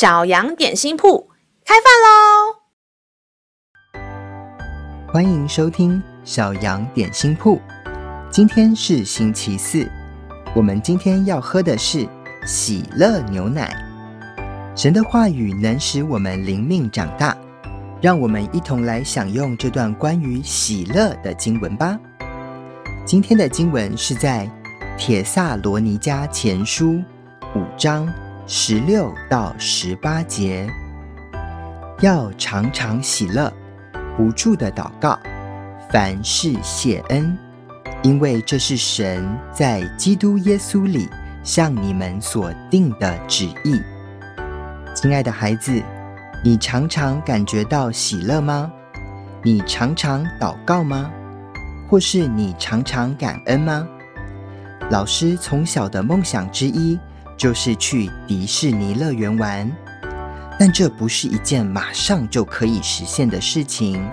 小羊点心铺开饭喽！欢迎收听小羊点心铺。今天是星期四，我们今天要喝的是喜乐牛奶。神的话语能使我们灵命长大，让我们一同来享用这段关于喜乐的经文吧。今天的经文是在帖撒罗尼迦前书五章十六到十八节，要常常喜乐，不住的祷告，凡事谢恩，因为这是神在基督耶稣里向你们所定的旨意。亲爱的孩子，你常常感觉到喜乐吗？你常常祷告吗？或是你常常感恩吗？老师从小的梦想之一就是去迪士尼乐园玩，但这不是一件马上就可以实现的事情，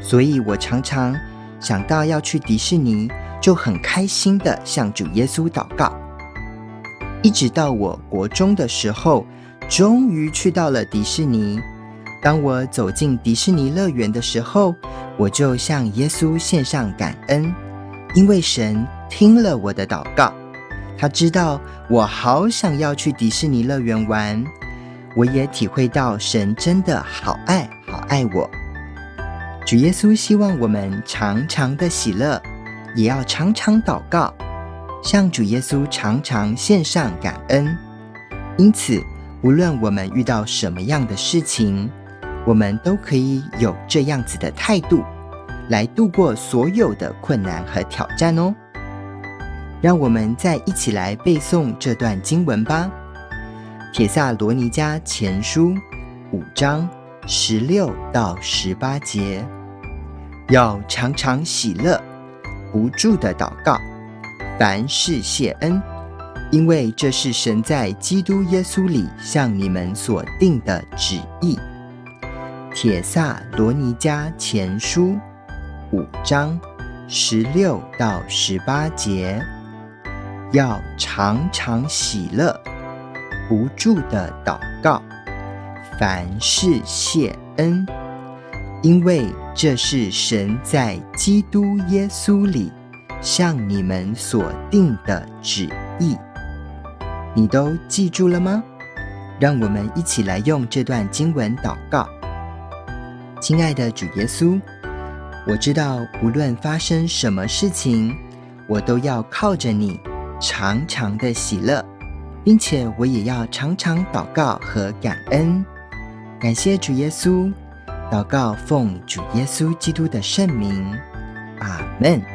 所以我常常想到要去迪士尼，就很开心的向主耶稣祷告。一直到我国中的时候，终于去到了迪士尼。当我走进迪士尼乐园的时候，我就向耶稣献上感恩，因为神听了我的祷告，他知道我好想要去迪士尼乐园玩，我也体会到神真的好爱好爱我。主耶稣希望我们常常的喜乐，也要常常祷告，向主耶稣常常献上感恩。因此，无论我们遇到什么样的事情，我们都可以有这样子的态度，来度过所有的困难和挑战哦。让我们再一起来背诵这段经文吧，《帖撒罗尼迦前书》五章十六到十八节，要常常喜乐，不住的祷告，凡事谢恩，因为这是神在基督耶稣里向你们所定的旨意。帖撒罗尼迦前书五章十六到十八节，要常常喜乐，不住的祷告，凡事谢恩，因为这是神在基督耶稣里向你们所定的旨意。你都记住了吗？让我们一起来用这段经文祷告。亲爱的主耶稣，我知道无论发生什么事情，我都要靠着你，常常的喜乐，并且我也要常常祷告和感恩。感谢主耶稣，祷告奉主耶稣基督的圣名，阿门。